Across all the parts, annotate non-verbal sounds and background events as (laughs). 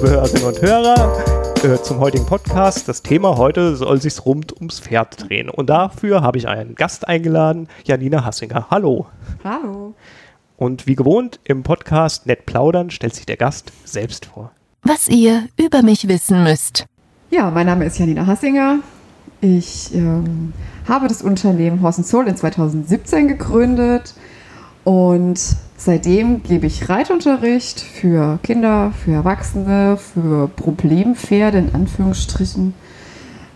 liebe Hörerinnen und Hörer, äh, zum heutigen Podcast. Das Thema heute soll sich rund ums Pferd drehen. Und dafür habe ich einen Gast eingeladen, Janina Hassinger. Hallo. Hallo. Und wie gewohnt im Podcast Nett plaudern stellt sich der Gast selbst vor. Was ihr über mich wissen müsst. Ja, mein Name ist Janina Hassinger. Ich ähm, habe das Unternehmen Horse Soul in 2017 gegründet und seitdem gebe ich Reitunterricht für Kinder, für Erwachsene, für Problempferde in Anführungsstrichen.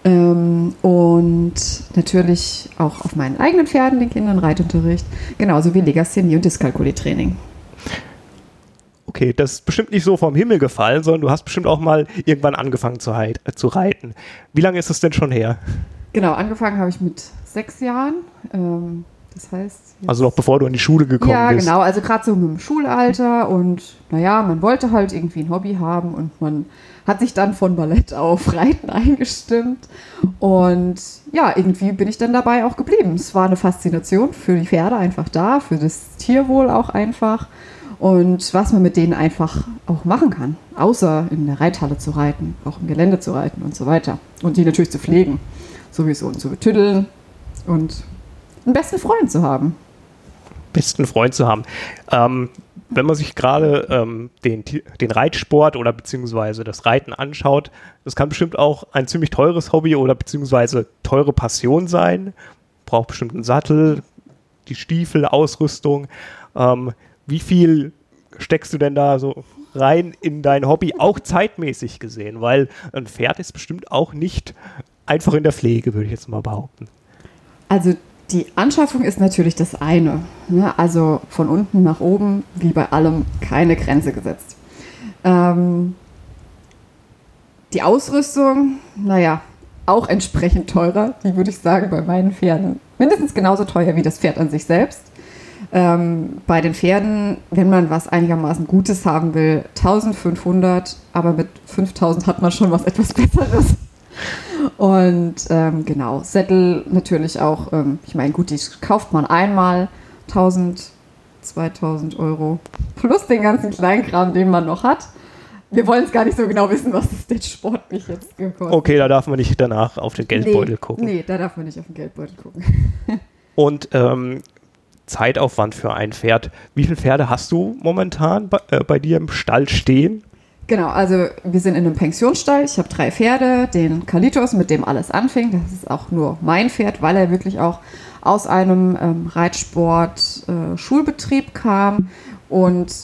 Ähm, und natürlich auch auf meinen eigenen Pferden, den Kindern Reitunterricht, genauso wie Legasthenie und Dyskalkulie-Training. Okay, das ist bestimmt nicht so vom Himmel gefallen, sondern du hast bestimmt auch mal irgendwann angefangen zu, äh, zu reiten. Wie lange ist es denn schon her? Genau, angefangen habe ich mit sechs Jahren. Ähm, das heißt. Also noch bevor du in die Schule gekommen ja, bist. Ja, genau. Also gerade so mit dem Schulalter und naja, man wollte halt irgendwie ein Hobby haben und man hat sich dann von Ballett auf Reiten (laughs) eingestimmt. Und ja, irgendwie bin ich dann dabei auch geblieben. Es war eine Faszination für die Pferde einfach da, für das Tierwohl auch einfach. Und was man mit denen einfach auch machen kann, außer in der Reithalle zu reiten, auch im Gelände zu reiten und so weiter. Und die natürlich zu pflegen, sowieso und zu betüddeln und einen besten Freund zu haben. Besten Freund zu haben. Ähm, wenn man sich gerade ähm, den, den Reitsport oder beziehungsweise das Reiten anschaut, das kann bestimmt auch ein ziemlich teures Hobby oder beziehungsweise teure Passion sein. Braucht bestimmt einen Sattel, die Stiefel, Ausrüstung. Ähm, wie viel steckst du denn da so rein in dein Hobby, auch zeitmäßig gesehen? Weil ein Pferd ist bestimmt auch nicht einfach in der Pflege, würde ich jetzt mal behaupten. Also die Anschaffung ist natürlich das eine. Ne? Also von unten nach oben, wie bei allem, keine Grenze gesetzt. Ähm, die Ausrüstung, naja, auch entsprechend teurer. Die würde ich sagen, bei meinen Pferden mindestens genauso teuer wie das Pferd an sich selbst. Ähm, bei den Pferden, wenn man was einigermaßen Gutes haben will, 1500, aber mit 5000 hat man schon was etwas Besseres. Und ähm, genau, Sättel natürlich auch, ähm, ich meine, gut, die kauft man einmal 1000, 2000 Euro plus den ganzen Kleinkram, den man noch hat. Wir wollen es gar nicht so genau wissen, was das denn sportlich jetzt gekostet Okay, da darf man nicht danach auf den Geldbeutel nee, gucken. Nee, da darf man nicht auf den Geldbeutel gucken. (laughs) Und ähm, Zeitaufwand für ein Pferd. Wie viele Pferde hast du momentan bei, äh, bei dir im Stall stehen? Genau, also wir sind in einem Pensionsstall. Ich habe drei Pferde, den Kalitos, mit dem alles anfing. Das ist auch nur mein Pferd, weil er wirklich auch aus einem ähm, Reitsport-Schulbetrieb äh, kam und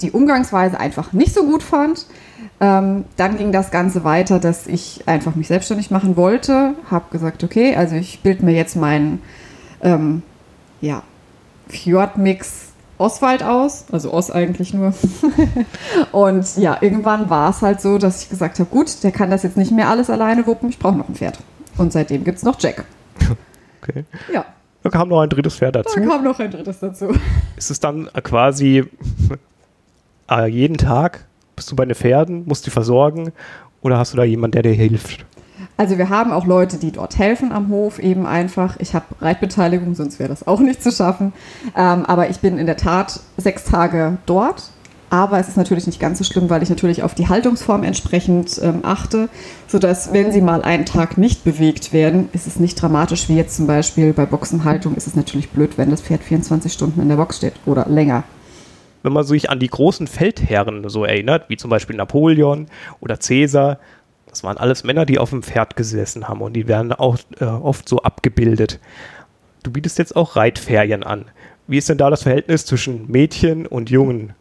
die Umgangsweise einfach nicht so gut fand. Ähm, dann ging das Ganze weiter, dass ich einfach mich selbstständig machen wollte. Habe gesagt, okay, also ich bilde mir jetzt meinen ähm, ja, Fjordmix Oswald aus, also Oss eigentlich nur. (laughs) und ja, irgendwann war es halt so, dass ich gesagt habe, gut, der kann das jetzt nicht mehr alles alleine wuppen, ich brauche noch ein Pferd. Und seitdem gibt es noch Jack. (laughs) Okay. Ja. Da kam noch ein drittes Pferd dazu. Da kam noch ein drittes dazu. (laughs) Ist es dann quasi äh, jeden Tag bist du bei den Pferden, musst die versorgen oder hast du da jemanden, der dir hilft? Also wir haben auch Leute, die dort helfen am Hof, eben einfach. Ich habe Reitbeteiligung, sonst wäre das auch nicht zu schaffen. Ähm, aber ich bin in der Tat sechs Tage dort. Aber es ist natürlich nicht ganz so schlimm, weil ich natürlich auf die Haltungsform entsprechend ähm, achte, sodass, wenn sie mal einen Tag nicht bewegt werden, ist es nicht dramatisch, wie jetzt zum Beispiel bei Boxenhaltung ist es natürlich blöd, wenn das Pferd 24 Stunden in der Box steht oder länger wenn man sich an die großen Feldherren so erinnert, wie zum Beispiel Napoleon oder Caesar, das waren alles Männer, die auf dem Pferd gesessen haben und die werden auch äh, oft so abgebildet. Du bietest jetzt auch Reitferien an. Wie ist denn da das Verhältnis zwischen Mädchen und Jungen?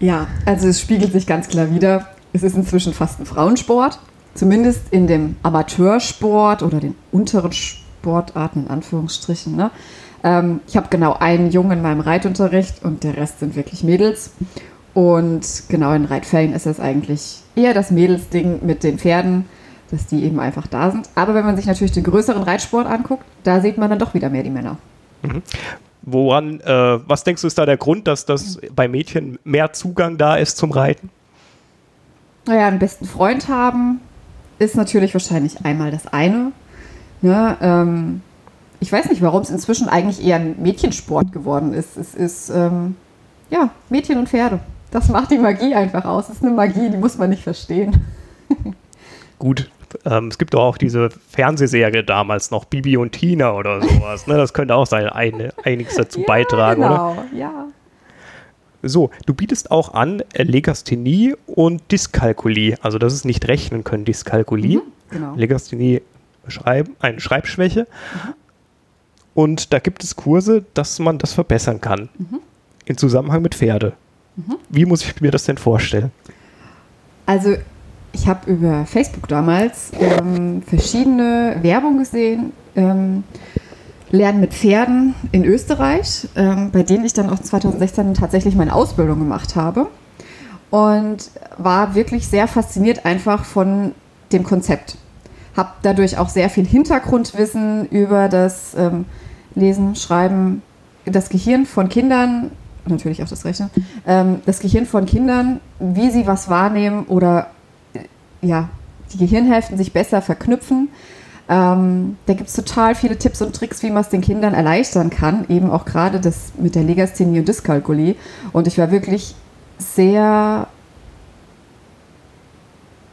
Ja, also es spiegelt sich ganz klar wieder. Es ist inzwischen fast ein Frauensport. Zumindest in dem Amateursport oder den unteren Sportarten in Anführungsstrichen. Ne? Ähm, ich habe genau einen Jungen in meinem Reitunterricht und der Rest sind wirklich Mädels. Und genau in Reitferien ist es eigentlich eher das Mädelsding mit den Pferden, dass die eben einfach da sind. Aber wenn man sich natürlich den größeren Reitsport anguckt, da sieht man dann doch wieder mehr die Männer. Mhm. Woran, äh, was denkst du, ist da der Grund, dass das bei Mädchen mehr Zugang da ist zum Reiten? Naja, einen besten Freund haben ist natürlich wahrscheinlich einmal das eine. Ja, ähm, ich weiß nicht, warum es inzwischen eigentlich eher ein Mädchensport geworden ist. Es ist, ähm, ja, Mädchen und Pferde Das macht die Magie einfach aus. Das ist eine Magie, die muss man nicht verstehen. (laughs) Gut, ähm, es gibt doch auch diese Fernsehserie damals noch, Bibi und Tina oder sowas. ne? Das könnte auch sein, eine, einiges dazu ja, beitragen, genau, oder? ja. So, du bietest auch an äh, Legasthenie und Dyskalkulie. Also das ist nicht rechnen können, Dyskalkulie. Mhm, genau. Legasthenie schreiben, eine Schreibschwäche. Mhm. Und da gibt es Kurse, dass man das verbessern kann. Mhm. In Zusammenhang mit Pferde. Wie muss ich mir das denn vorstellen? Also ich habe über Facebook damals ähm, verschiedene Werbung gesehen. Ähm, Lernen mit Pferden in Österreich, ähm, bei denen ich dann auch 2016 tatsächlich meine Ausbildung gemacht habe. Und war wirklich sehr fasziniert einfach von dem Konzept. Habe dadurch auch sehr viel Hintergrundwissen über das ähm, Lesen, Schreiben, das Gehirn von Kindern, natürlich auch das Rechnen, ähm, das Gehirn von Kindern, wie sie was wahrnehmen oder äh, ja, die Gehirnhälften sich besser verknüpfen. Ähm, da gibt es total viele Tipps und Tricks, wie man es den Kindern erleichtern kann, eben auch gerade das mit der Legasthenie und Dyskalkulie. Und ich war wirklich sehr,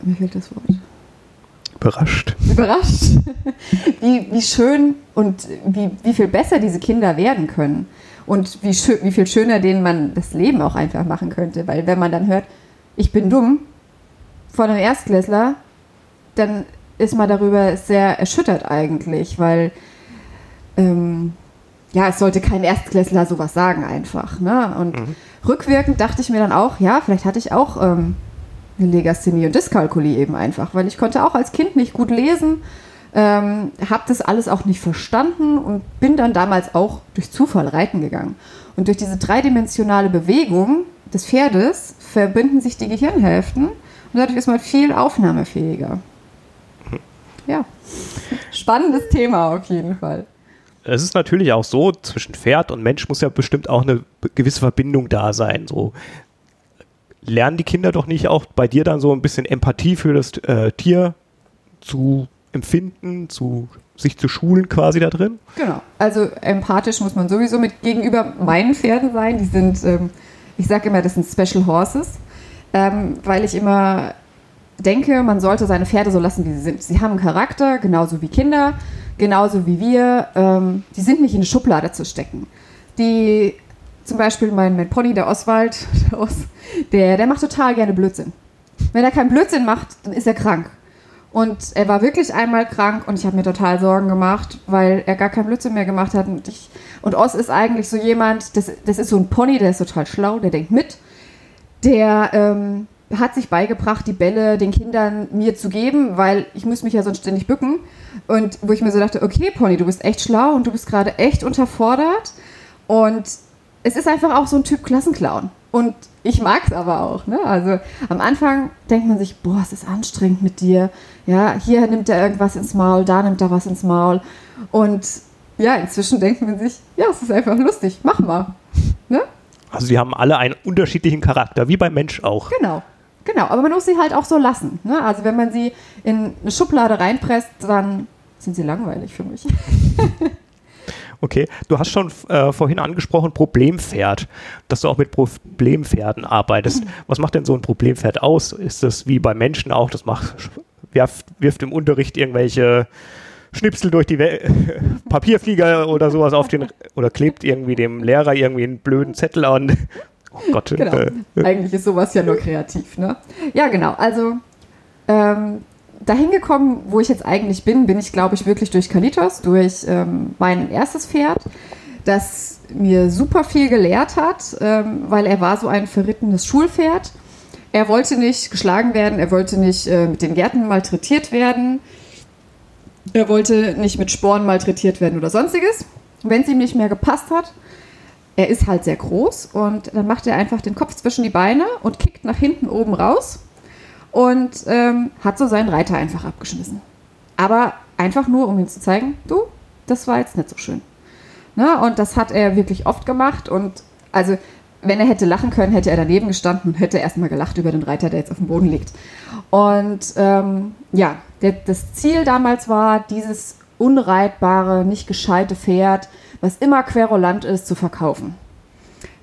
mir fehlt das Wort, Überrascht. überrascht, (laughs) wie, wie schön und wie, wie viel besser diese Kinder werden können. Und wie, schö wie viel schöner denen man das Leben auch einfach machen könnte. Weil wenn man dann hört, ich bin dumm von einem Erstklässler, dann ist man darüber sehr erschüttert eigentlich, weil ähm, ja, es sollte kein Erstklässler sowas sagen einfach. Ne? Und Mhm. rückwirkend dachte ich mir dann auch, ja, vielleicht hatte ich auch ähm, eine Legasthenie und Dyskalkulie eben einfach, weil ich konnte auch als Kind nicht gut lesen, ähm, habe das alles auch nicht verstanden und bin dann damals auch durch Zufall reiten gegangen. Und durch diese dreidimensionale Bewegung des Pferdes verbinden sich die Gehirnhälften und dadurch ist man viel aufnahmefähiger. Ja, spannendes Thema auf jeden Fall. Es ist natürlich auch so, zwischen Pferd und Mensch muss ja bestimmt auch eine gewisse Verbindung da sein. So lernen die Kinder doch nicht auch bei dir dann so ein bisschen Empathie für das äh, Tier zu empfinden, zu sich zu schulen quasi da drin? Genau. Also empathisch muss man sowieso mit gegenüber meinen Pferden sein. Die sind, ähm, ich sage immer, das sind Special Horses, ähm, weil ich immer denke, man sollte seine Pferde so lassen, wie sie sind. Sie haben Charakter, genauso wie Kinder, genauso wie wir. Ähm, die sind nicht in eine Schublade zu stecken. Die, zum Beispiel mein, mein Pony, der Oswald, (laughs) der, Os, der, der macht total gerne Blödsinn. Wenn er keinen Blödsinn macht, dann ist er krank. Und er war wirklich einmal krank und ich habe mir total Sorgen gemacht, weil er gar keinen Blödsinn mehr gemacht hat. Und, ich, und Oz ist eigentlich so jemand, das, das ist so ein Pony, der ist total schlau, der denkt mit. Der ähm, hat sich beigebracht, die Bälle den Kindern mir zu geben, weil ich muss mich ja sonst ständig bücken. Und wo ich mir so dachte, okay, Pony, du bist echt schlau und du bist gerade echt unterfordert. Und es ist einfach auch so ein Typ Klassenclown. Und ich mag es aber auch. Ne? Also am Anfang denkt man sich, boah, es ist anstrengend mit dir. Ja, hier nimmt er irgendwas ins Maul, da nimmt er was ins Maul. Und ja, inzwischen denkt man sich, ja, es ist einfach lustig, mach mal. Ne? Also sie haben alle einen unterschiedlichen Charakter, wie beim Mensch auch. Genau. Genau, aber man muss sie halt auch so lassen. Ne? Also wenn man sie in eine Schublade reinpresst, dann sind sie langweilig für mich. (laughs) Okay, du hast schon äh, vorhin angesprochen Problempferd, dass du auch mit Problempferden arbeitest. Was macht denn so ein Problempferd aus? Ist das wie bei Menschen auch, das macht, wirft, wirft im Unterricht irgendwelche Schnipsel durch die We (laughs) Papierflieger oder sowas auf den, oder klebt irgendwie dem Lehrer irgendwie einen blöden Zettel an. Oh Gott. Genau. Äh, Eigentlich ist sowas ja nur kreativ, ne? Ja, genau. Also ähm, dahin gekommen, wo ich jetzt eigentlich bin, bin ich, glaube ich, wirklich durch Kalitos, durch ähm, mein erstes Pferd, das mir super viel gelehrt hat, ähm, weil er war so ein verrittenes Schulpferd. Er wollte nicht geschlagen werden, er wollte nicht äh, mit den Gärten malträtiert werden, er wollte nicht mit Sporen malträtiert werden oder sonstiges. Wenn es ihm nicht mehr gepasst hat, er ist halt sehr groß und dann macht er einfach den Kopf zwischen die Beine und kickt nach hinten oben raus und ähm, hat so seinen Reiter einfach abgeschmissen. Aber einfach nur, um ihm zu zeigen, du, das war jetzt nicht so schön. Ne? Und das hat er wirklich oft gemacht und also wenn er hätte lachen können, hätte er daneben gestanden und hätte erstmal gelacht über den Reiter, der jetzt auf dem Boden liegt. Und ähm, ja, der, das Ziel damals war, dieses unreitbare, nicht gescheite Pferd, was immer querulant ist, zu verkaufen.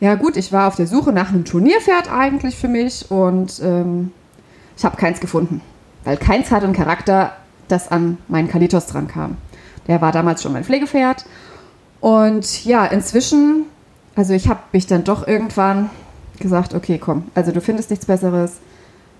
Ja gut, ich war auf der Suche nach einem Turnierpferd eigentlich für mich und ähm, ich habe keins gefunden, weil keins hatte einen Charakter, das an meinen Kalitos dran kam. Der war damals schon mein Pflegepferd und ja, inzwischen, also ich habe mich dann doch irgendwann gesagt, okay, komm, also du findest nichts Besseres,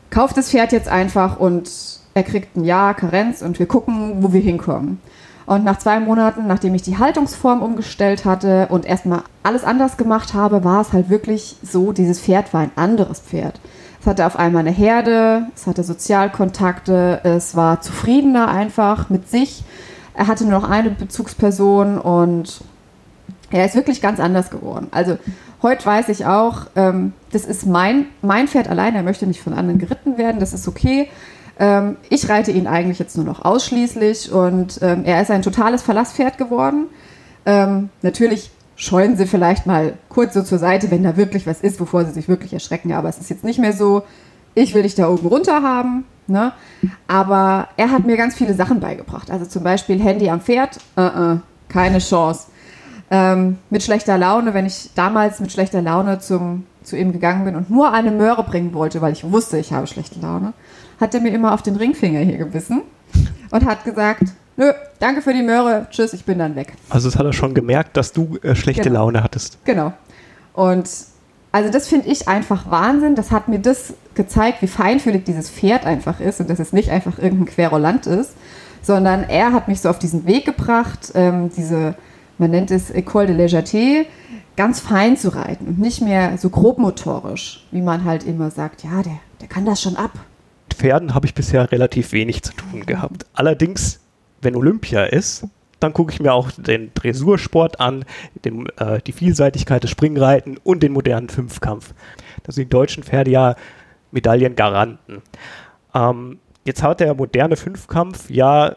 kauf das Pferd jetzt einfach und er kriegt ein Jahr Karenz und wir gucken, wo wir hinkommen. Und nach zwei Monaten, nachdem ich die Haltungsform umgestellt hatte und erstmal alles anders gemacht habe, war es halt wirklich so, dieses Pferd war ein anderes Pferd. Es hatte auf einmal eine Herde, es hatte Sozialkontakte, es war zufriedener einfach mit sich. Er hatte nur noch eine Bezugsperson und er ist wirklich ganz anders geworden. Also heute weiß ich auch, ähm, das ist mein, mein Pferd allein, er möchte nicht von anderen geritten werden, das ist okay. Ähm, ich reite ihn eigentlich jetzt nur noch ausschließlich und ähm, er ist ein totales Verlasspferd geworden. Ähm, natürlich scheuen sie vielleicht mal kurz so zur Seite, wenn da wirklich was ist, wovor sie sich wirklich erschrecken. Aber es ist jetzt nicht mehr so, ich will dich da oben runter haben. Ne? Aber er hat mir ganz viele Sachen beigebracht. Also zum Beispiel Handy am Pferd, uh -uh, keine Chance. Ähm, mit schlechter Laune, wenn ich damals mit schlechter Laune zum, zu ihm gegangen bin und nur eine Möhre bringen wollte, weil ich wusste, ich habe schlechte Laune, hat er mir immer auf den Ringfinger hier gebissen und hat gesagt, nö, danke für die Möhre, tschüss, ich bin dann weg. Also das hat er schon gemerkt, dass du äh, schlechte Genau. Laune hattest. Genau. Und also das finde ich einfach Wahnsinn. Das hat mir das gezeigt, wie feinfühlig dieses Pferd einfach ist und dass es nicht einfach irgendein Querulant ist, sondern er hat mich so auf diesen Weg gebracht, ähm, diese, man nennt es École de Légèreté, ganz fein zu reiten und nicht mehr so grobmotorisch, wie man halt immer sagt, ja, der, der kann das schon ab. Mit Pferden habe ich bisher relativ wenig zu tun gehabt. Allerdings, wenn Olympia ist, dann gucke ich mir auch den Dressursport an, den, äh, die Vielseitigkeit des Springreiten und den modernen Fünfkampf. Da sind die deutschen Pferde ja Medaillengaranten. Ähm, jetzt hat der moderne Fünfkampf ja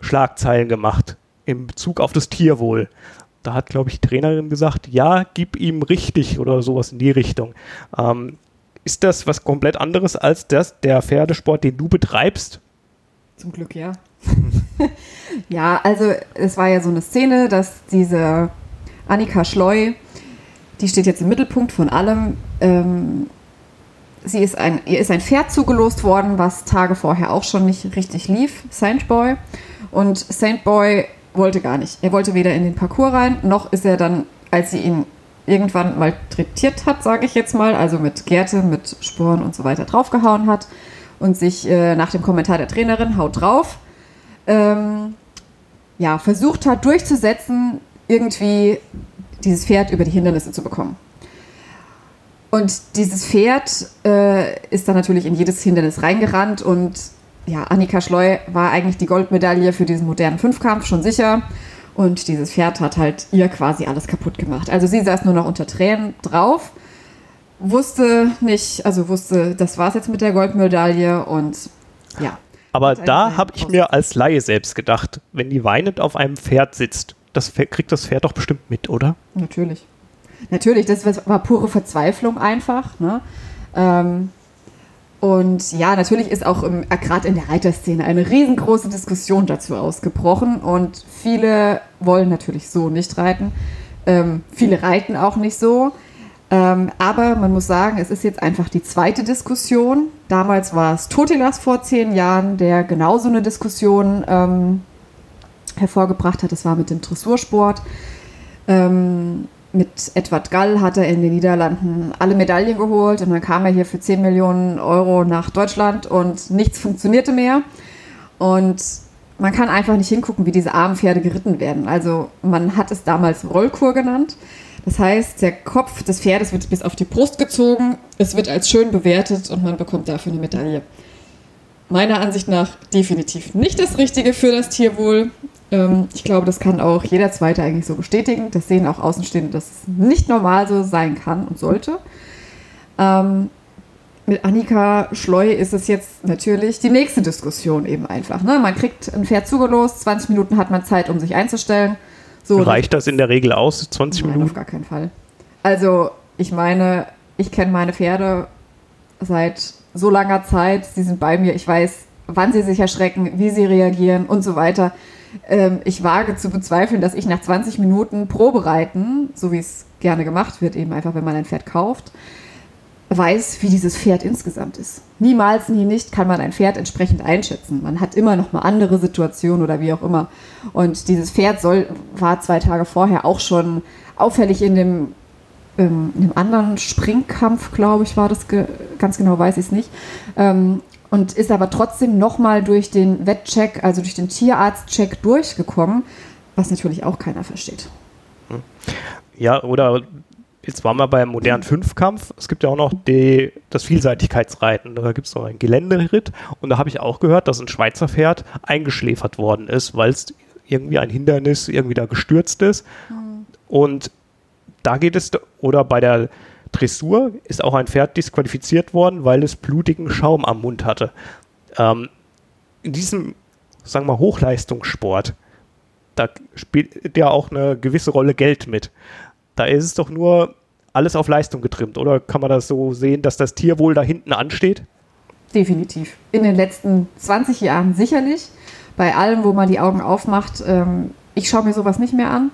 Schlagzeilen gemacht in Bezug auf das Tierwohl. Da hat, glaube ich, die Trainerin gesagt, ja, gib ihm richtig oder sowas in die Richtung. Ähm, ist das was komplett anderes als das, der Pferdesport, den du betreibst? Zum Glück, ja. (laughs) ja, also es war ja so eine Szene, dass diese Annika Schleu, die steht jetzt im Mittelpunkt von allem. Ähm, sie ist ein, ihr ist ein Pferd zugelost worden, was Tage vorher auch schon nicht richtig lief, Saint Boy. Und Saint Boy wollte gar nicht. Er wollte weder in den Parcours rein, noch ist er dann, als sie ihn irgendwann malträtiert hat, sage ich jetzt mal, also mit Gerte, mit Sporen und so weiter draufgehauen hat und sich äh, nach dem Kommentar der Trainerin haut drauf, ähm, ja, versucht hat durchzusetzen, irgendwie dieses Pferd über die Hindernisse zu bekommen. Und dieses Pferd äh, ist dann natürlich in jedes Hindernis reingerannt und ja, Annika Schleu war eigentlich die Goldmedaille für diesen modernen Fünfkampf schon sicher. Und dieses Pferd hat halt ihr quasi alles kaputt gemacht. Also sie saß nur noch unter Tränen drauf, wusste nicht, also wusste, das war's jetzt mit der Goldmedaille und ja. Aber da habe ich mir als Laie selbst gedacht, wenn die weinend auf einem Pferd sitzt, das Pferd, kriegt das Pferd doch bestimmt mit, oder? Natürlich. Natürlich, das war- war pure Verzweiflung einfach. Ne? Ähm, und ja, natürlich ist auch äh, gerade in der Reiterszene eine riesengroße Diskussion dazu ausgebrochen und viele wollen natürlich so nicht reiten. Ähm, viele reiten auch nicht so. Ähm, aber man muss sagen, es ist jetzt einfach die zweite Diskussion. Damals war es Totilas vor zehn Jahren, der genauso eine Diskussion ähm, hervorgebracht hat. Das war mit dem Dressursport. Ähm, mit Edward Gall hat er in den Niederlanden alle Medaillen geholt und dann kam er hier für 10 Millionen Euro nach Deutschland und nichts funktionierte mehr. Und man kann einfach nicht hingucken, wie diese armen Pferde geritten werden. Also man hat es damals Rollkur genannt. Das heißt, der Kopf des Pferdes wird bis auf die Brust gezogen, es wird als schön bewertet und man bekommt dafür eine Medaille. Meiner Ansicht nach definitiv nicht das Richtige für das Tierwohl. Ähm, ich glaube, das kann auch jeder Zweite eigentlich so bestätigen. Das sehen auch Außenstehende, dass es nicht normal so sein kann und sollte. Ähm, mit Annika Schleu ist es jetzt natürlich die nächste Diskussion eben einfach. Ne? Man kriegt ein Pferd zugelost, 20 Minuten hat man Zeit, um sich einzustellen. So, Reicht das in der Regel aus, 20 Nein, auf Minuten? gar keinen Fall. Also, ich meine, ich kenne meine Pferde seit so langer Zeit. Sie sind bei mir. Ich weiß, wann sie sich erschrecken, wie sie reagieren und so weiter. ähm, ich wage zu bezweifeln, dass ich nach 20 Minuten Probereiten, so wie es gerne gemacht wird, eben einfach, wenn man ein Pferd kauft, weiß, wie dieses Pferd insgesamt ist. Niemals, nie nicht kann man ein Pferd entsprechend einschätzen. Man hat immer noch mal andere Situationen oder wie auch immer. Und dieses Pferd soll, war zwei Tage vorher auch schon auffällig in dem, ähm, in dem anderen Springkampf, glaube ich, war das, ge ganz genau weiß ich es nicht. Ähm, und ist aber trotzdem noch mal durch den Wettcheck, also durch den Tierarztcheck durchgekommen, was natürlich auch keiner versteht. Ja, oder jetzt waren wir beim modernen Fünfkampf. Es gibt ja auch noch die, das Vielseitigkeitsreiten. Da gibt es noch einen Geländeritt. Und da habe ich auch gehört, dass ein Schweizer Pferd eingeschläfert worden ist, weil es irgendwie ein Hindernis irgendwie da gestürzt ist. Mhm. Und da geht es, oder bei der Dressur ist auch ein Pferd disqualifiziert worden, weil es blutigen Schaum am Mund hatte. Ähm, in diesem, sagen wir mal, Hochleistungssport, da spielt ja auch eine gewisse Rolle Geld mit. Da ist es doch nur alles auf Leistung getrimmt, oder kann man das so sehen, dass das Tier wohl da hinten ansteht? Definitiv. In den letzten 20 Jahren sicherlich. Bei allem, wo man die Augen aufmacht, ähm, ich schaue mir sowas nicht mehr an.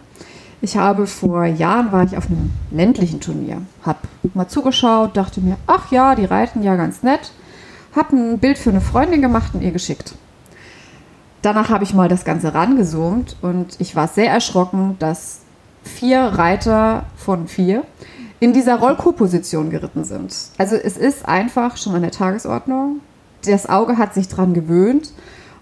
Ich habe vor Jahren war ich auf einem ländlichen Turnier, habe mal zugeschaut, dachte mir, ach ja, die reiten ja ganz nett, habe ein Bild für eine Freundin gemacht und ihr geschickt. Danach habe ich mal das Ganze rangezoomt und ich war sehr erschrocken, dass vier Reiter von vier in dieser Rollkuh-Position geritten sind. Also es ist einfach schon an der Tagesordnung. Das Auge hat sich dran gewöhnt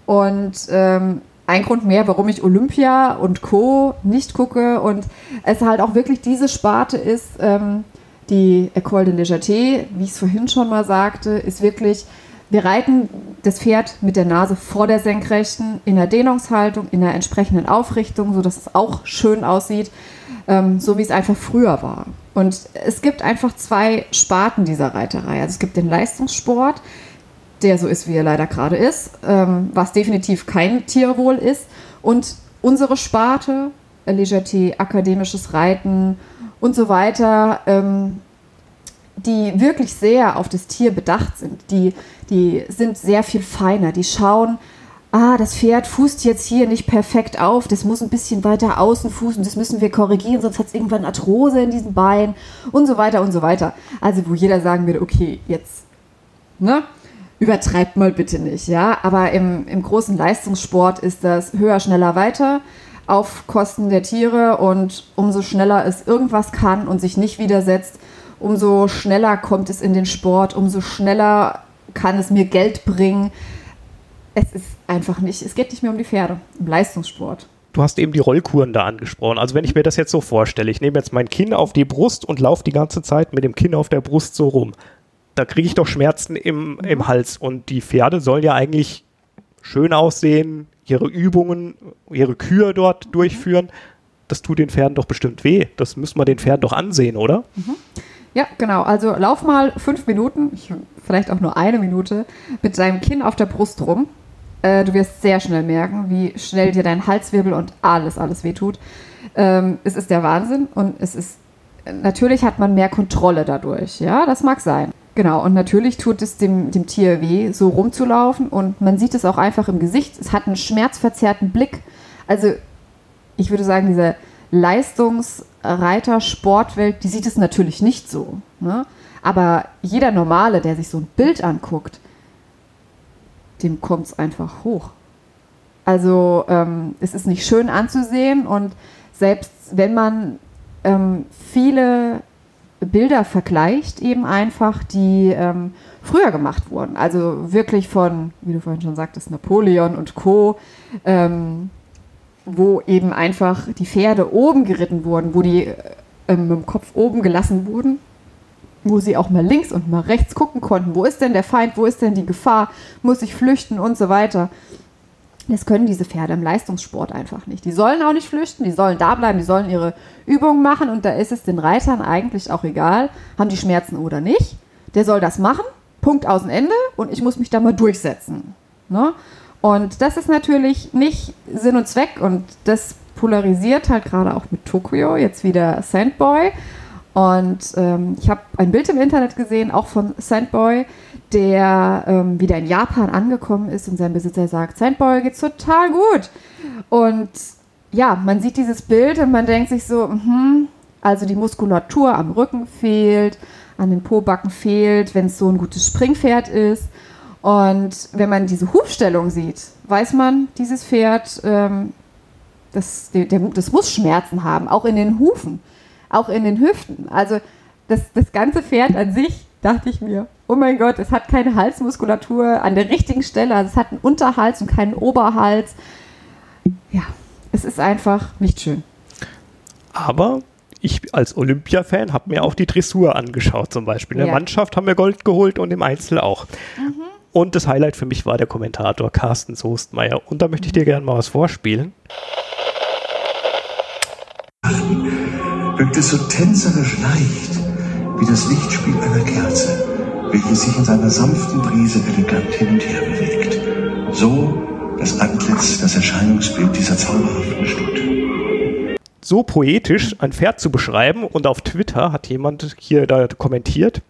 und ähm, ein Grund mehr, warum ich Olympia und Co. nicht gucke und es halt auch wirklich diese Sparte ist, ähm, die École de Légèreté, wie ich es vorhin schon mal sagte, ist wirklich, wir reiten das Pferd mit der Nase vor der Senkrechten, in der Dehnungshaltung, in der entsprechenden Aufrichtung, sodass es auch schön aussieht, ähm, so wie es einfach früher war. Und es gibt einfach zwei Sparten dieser Reiterei. Also es gibt den Leistungssport, der so ist, wie er leider gerade ist, ähm, was definitiv kein Tierwohl ist. Und unsere Sparte, Legerté, akademisches Reiten und so weiter, ähm, die wirklich sehr auf das Tier bedacht sind. Die, die sind sehr viel feiner. Die schauen, ah, das Pferd fußt jetzt hier nicht perfekt auf, das muss ein bisschen weiter außen fußen, das müssen wir korrigieren, sonst hat es irgendwann Arthrose in diesem Bein und so weiter und so weiter. Also wo jeder sagen würde, okay, jetzt, ne? Übertreibt mal bitte nicht, ja. Aber im, im großen Leistungssport ist das höher, schneller, weiter auf Kosten der Tiere und umso schneller es irgendwas kann und sich nicht widersetzt, umso schneller kommt es in den Sport, umso schneller kann es mir Geld bringen. Es ist einfach nicht, es geht nicht mehr um die Pferde im Leistungssport. Du hast eben die Rollkuren da angesprochen. Also wenn ich mir das jetzt so vorstelle, ich nehme jetzt mein Kinn auf die Brust und laufe die ganze Zeit mit dem Kinn auf der Brust so rum. Da kriege ich doch Schmerzen im, im Hals. Und die Pferde sollen ja eigentlich schön aussehen, ihre Übungen, ihre Kühe dort durchführen. Das tut den Pferden doch bestimmt weh. Das müssen wir den Pferden doch ansehen, oder? Mhm. Ja, genau. Also lauf mal fünf Minuten, vielleicht auch nur eine Minute, mit deinem Kinn auf der Brust rum. Äh, du wirst sehr schnell merken, wie schnell dir dein Halswirbel und alles, alles wehtut. Ähm, es ist der Wahnsinn und es ist, natürlich hat man mehr Kontrolle dadurch. Ja, das mag sein. Genau, und natürlich tut es dem, dem Tier weh, so rumzulaufen und man sieht es auch einfach im Gesicht. Es hat einen schmerzverzerrten Blick. Also, ich würde sagen, diese Leistungsreiter-Sportwelt, die sieht es natürlich nicht so. Ne? Aber jeder Normale, der sich so ein Bild anguckt, dem kommt es einfach hoch. Also ähm, es ist nicht schön anzusehen und selbst wenn man ähm, viele Bilder vergleicht, eben einfach, die ähm, früher gemacht wurden, also wirklich von, wie du vorhin schon sagtest, Napoleon und Co., ähm, wo eben einfach die Pferde oben geritten wurden, wo die ähm, mit dem Kopf oben gelassen wurden, wo sie auch mal links und mal rechts gucken konnten. Wo ist denn der Feind? Wo ist denn die Gefahr? Muss ich flüchten und so weiter? Das können diese Pferde im Leistungssport einfach nicht. Die sollen auch nicht flüchten, die sollen da bleiben, die sollen ihre Übungen machen und da ist es den Reitern eigentlich auch egal, haben die Schmerzen oder nicht. Der soll das machen, Punkt aus dem Ende und ich muss mich da mal durchsetzen. Ne? Und das ist natürlich nicht Sinn und Zweck und das polarisiert halt gerade auch mit Tokyo, jetzt wieder Sandboy. Und ähm, ich habe ein Bild im Internet gesehen, auch von Sandboy, der ähm, wieder in Japan angekommen ist und sein Besitzer sagt, Sandboy geht's total gut. Und ja, man sieht dieses Bild und man denkt sich so, hm, also die Muskulatur am Rücken fehlt, an den Pobacken fehlt, wenn es so ein gutes Springpferd ist. Und wenn man diese Hufstellung sieht, weiß man, dieses Pferd, ähm, das, der, das muss Schmerzen haben, auch in den Hufen, auch in den Hüften. Also das, das ganze Pferd an sich, dachte ich mir, oh mein Gott, es hat keine Halsmuskulatur an der richtigen Stelle, also es hat einen Unterhals und keinen Oberhals. Ja, es ist einfach nicht schön. Aber ich als Olympia-Fan habe mir auch die Dressur angeschaut zum Beispiel. In der ja. Mannschaft haben wir Gold geholt und im Einzel auch. Mhm. Und das Highlight für mich war der Kommentator Carsten Soestmeier. Und da möchte ich dir gerne mal was vorspielen. Wirkt es so tänzerisch leicht, wie das Lichtspiel einer Kerze, welches sich in seiner sanften Brise elegant hin und her bewegt. So das Antlitz, das Erscheinungsbild dieser zauberhaften Stunde. So poetisch ein Pferd zu beschreiben und auf Twitter hat jemand hier da kommentiert,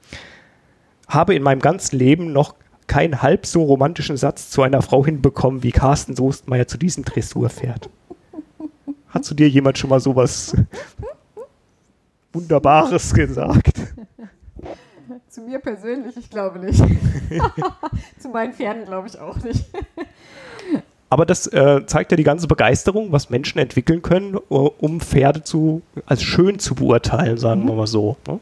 habe in meinem ganzen Leben noch keinen halb so romantischen Satz zu einer Frau hinbekommen, wie Carsten Soestmeier zu diesem Dressurpferd. Hat zu dir jemand schon mal sowas Wunderbares gesagt? (laughs) Zu mir persönlich, ich glaube nicht. (laughs) zu meinen Pferden glaube ich auch nicht. Aber das äh, zeigt ja die ganze Begeisterung, was Menschen entwickeln können, um Pferde zu, als schön zu beurteilen, sagen mhm. wir mal so. Ne?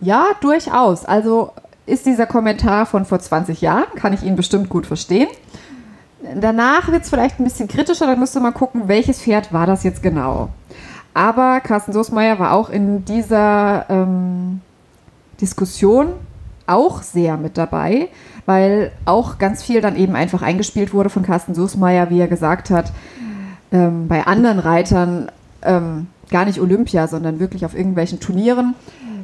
Ja, durchaus. Also ist dieser Kommentar von vor 20 Jahren, kann ich ihn bestimmt gut verstehen. Danach wird es vielleicht ein bisschen kritischer, dann müsste man gucken, welches Pferd war das jetzt genau. Aber Carsten Soßmeier war auch in dieser ähm, Diskussion auch sehr mit dabei, weil auch ganz viel dann eben einfach eingespielt wurde von Carsten Soßmeier, wie er gesagt hat, ähm, bei anderen Reitern ähm, gar nicht Olympia, sondern wirklich auf irgendwelchen Turnieren.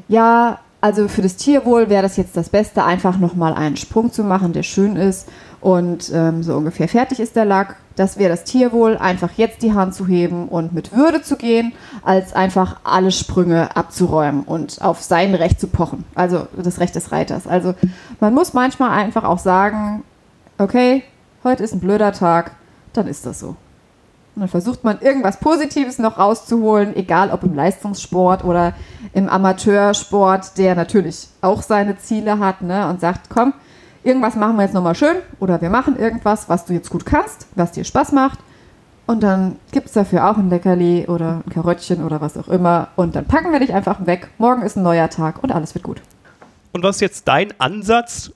Ja, also für das Tierwohl wäre das jetzt das Beste, einfach nochmal einen Sprung zu machen, der schön ist und ähm, so ungefähr fertig ist der Lack. Das wäre das Tierwohl, einfach jetzt die Hand zu heben und mit Würde zu gehen, als einfach alle Sprünge abzuräumen und auf sein Recht zu pochen. Also das Recht des Reiters. Also man muss manchmal einfach auch sagen, okay, heute ist ein blöder Tag, dann ist das so. Und dann versucht man irgendwas Positives noch rauszuholen, egal ob im Leistungssport oder im Amateursport, der natürlich auch seine Ziele hat ne, und sagt, komm, irgendwas machen wir jetzt nochmal schön oder wir machen irgendwas, was du jetzt gut kannst, was dir Spaß macht. Und dann gibt es dafür auch ein Leckerli oder ein Karottchen oder was auch immer. Und dann packen wir dich einfach weg. Morgen ist ein neuer Tag und alles wird gut. Und was ist jetzt dein Ansatz,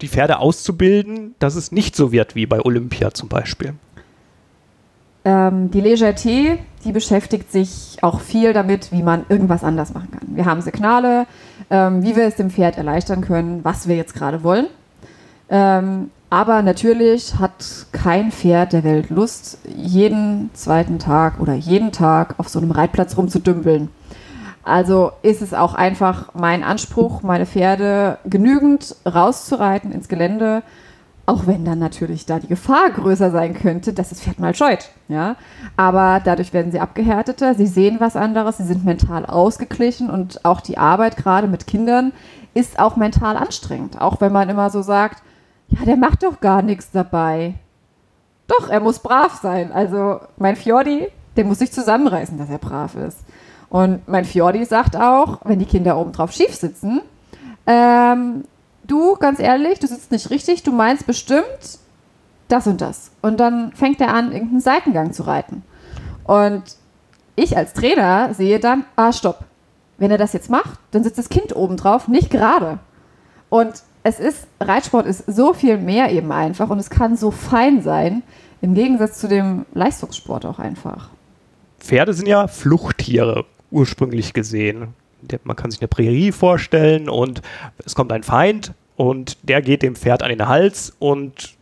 die Pferde auszubilden, dass es nicht so wird wie bei Olympia zum Beispiel? Ähm, die Legerté, die beschäftigt sich auch viel damit, wie man irgendwas anders machen kann. Wir haben Signale, ähm, wie wir es dem Pferd erleichtern können, was wir jetzt gerade wollen. Ähm, aber natürlich hat kein Pferd der Welt Lust, jeden zweiten Tag oder jeden Tag auf so einem Reitplatz rumzudümpeln. Also ist es auch einfach mein Anspruch, meine Pferde genügend rauszureiten ins Gelände, auch wenn dann natürlich da die Gefahr größer sein könnte, dass das Pferd mal scheut. Ja? Aber dadurch werden sie abgehärteter, sie sehen was anderes, sie sind mental ausgeglichen und auch die Arbeit gerade mit Kindern ist auch mental anstrengend. Auch wenn man immer so sagt, ja, der macht doch gar nichts dabei. Doch, er muss brav sein. Also mein Fjordi, der muss sich zusammenreißen, dass er brav ist. Und mein Fjordi sagt auch, wenn die Kinder oben drauf schief sitzen, ähm, du, ganz ehrlich, du sitzt nicht richtig, du meinst bestimmt das und das. Und dann fängt er an, irgendeinen Seitengang zu reiten. Und ich als Trainer sehe dann, ah, stopp. Wenn er das jetzt macht, dann sitzt das Kind oben drauf, nicht gerade. Und es ist, Reitsport ist so viel mehr eben einfach und es kann so fein sein, im Gegensatz zu dem Leistungssport auch einfach. Pferde sind ja Fluchttiere, ursprünglich gesehen man kann sich eine Prärie vorstellen und es kommt ein Feind und der geht dem Pferd an den Hals und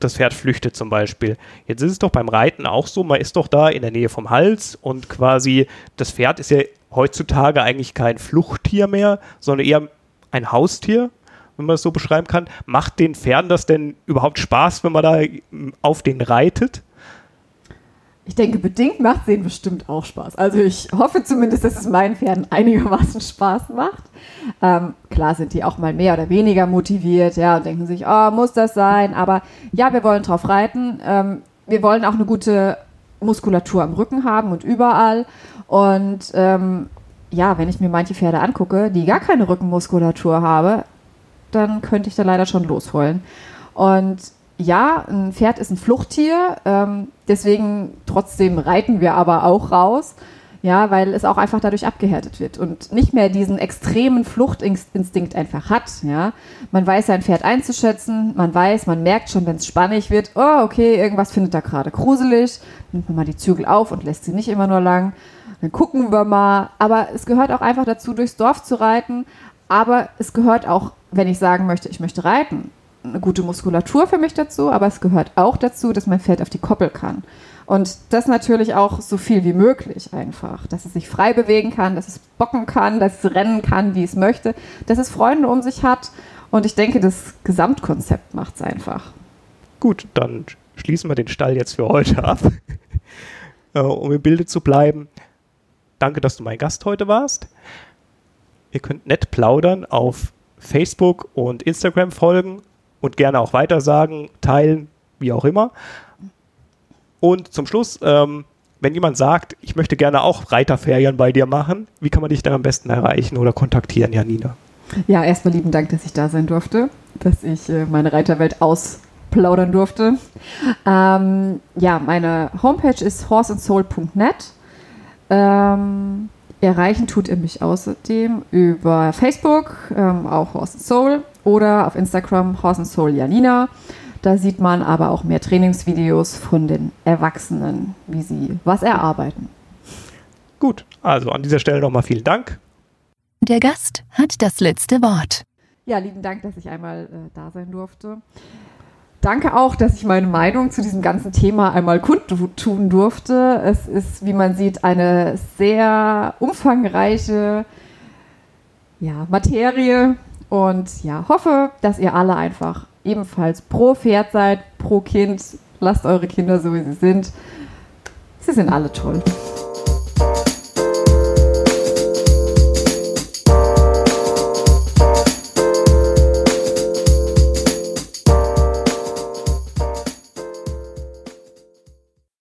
das Pferd flüchtet zum Beispiel. Jetzt ist es doch beim Reiten auch so, man ist doch da in der Nähe vom Hals und quasi das Pferd ist ja heutzutage eigentlich kein Fluchttier mehr, sondern eher ein Haustier, wenn man es so beschreiben kann. Macht den Pferden das denn überhaupt Spaß, wenn man da auf den reitet? Ich denke, bedingt macht es denen bestimmt auch Spaß. Also ich hoffe zumindest, dass es meinen Pferden einigermaßen Spaß macht. Ähm, klar sind die auch mal mehr oder weniger motiviert, ja, und denken sich, oh, muss das sein? Aber ja, wir wollen drauf reiten. Ähm, wir wollen auch eine gute Muskulatur am Rücken haben und überall. Und ähm, ja, wenn ich mir manche Pferde angucke, die gar keine Rückenmuskulatur haben, dann könnte ich da leider schon losheulen. Und ja, ein Pferd ist ein Fluchttier, ähm, deswegen trotzdem reiten wir aber auch raus. Ja, weil es auch einfach dadurch abgehärtet wird und nicht mehr diesen extremen Fluchtinstinkt einfach hat. Ja, man weiß sein Pferd einzuschätzen, man weiß, man merkt schon, wenn es spannig wird, oh, okay, irgendwas findet er gerade gruselig, nimmt man mal die Zügel auf und lässt sie nicht immer nur lang. Dann gucken wir mal. Aber es gehört auch einfach dazu, durchs Dorf zu reiten. Aber es gehört auch, wenn ich sagen möchte, ich möchte reiten, eine gute Muskulatur für mich dazu, aber es gehört auch dazu, dass mein Pferd auf die Koppel kann. Und das natürlich auch so viel wie möglich einfach, dass es sich frei bewegen kann, dass es bocken kann, dass es rennen kann, wie es möchte, dass es Freunde um sich hat. Und ich denke, das Gesamtkonzept macht es einfach. Gut, dann schließen wir den Stall jetzt für heute ab, (laughs) äh, um im Bilde zu bleiben. Danke, dass du mein Gast heute warst. Ihr könnt nett plaudern auf Facebook und Instagram folgen und gerne auch weitersagen, teilen, wie auch immer. Und zum Schluss, ähm, wenn jemand sagt, ich möchte gerne auch Reiterferien bei dir machen, wie kann man dich dann am besten erreichen oder kontaktieren, Janina? Ja, erstmal lieben Dank, dass ich da sein durfte, dass ich äh, meine Reiterwelt ausplaudern durfte. Ähm, ja, meine Homepage ist horseandsoul.net. Ähm, erreichen tut ihr mich außerdem über Facebook, ähm, auch Horse and Soul, oder auf Instagram Horse and Soul Janina. Da sieht man aber auch mehr Trainingsvideos von den Erwachsenen, wie sie was erarbeiten. Gut, also an dieser Stelle nochmal vielen Dank. Der Gast hat das letzte Wort. Ja, lieben Dank, dass ich einmal äh, da sein durfte. Danke auch, dass ich meine Meinung zu diesem ganzen Thema einmal kundtun durfte. Es ist, wie man sieht, eine sehr umfangreiche ja, Materie und ja, hoffe, dass ihr alle einfach ebenfalls pro Pferd seid, pro Kind. Lasst eure Kinder so, wie sie sind. Sie sind alle toll.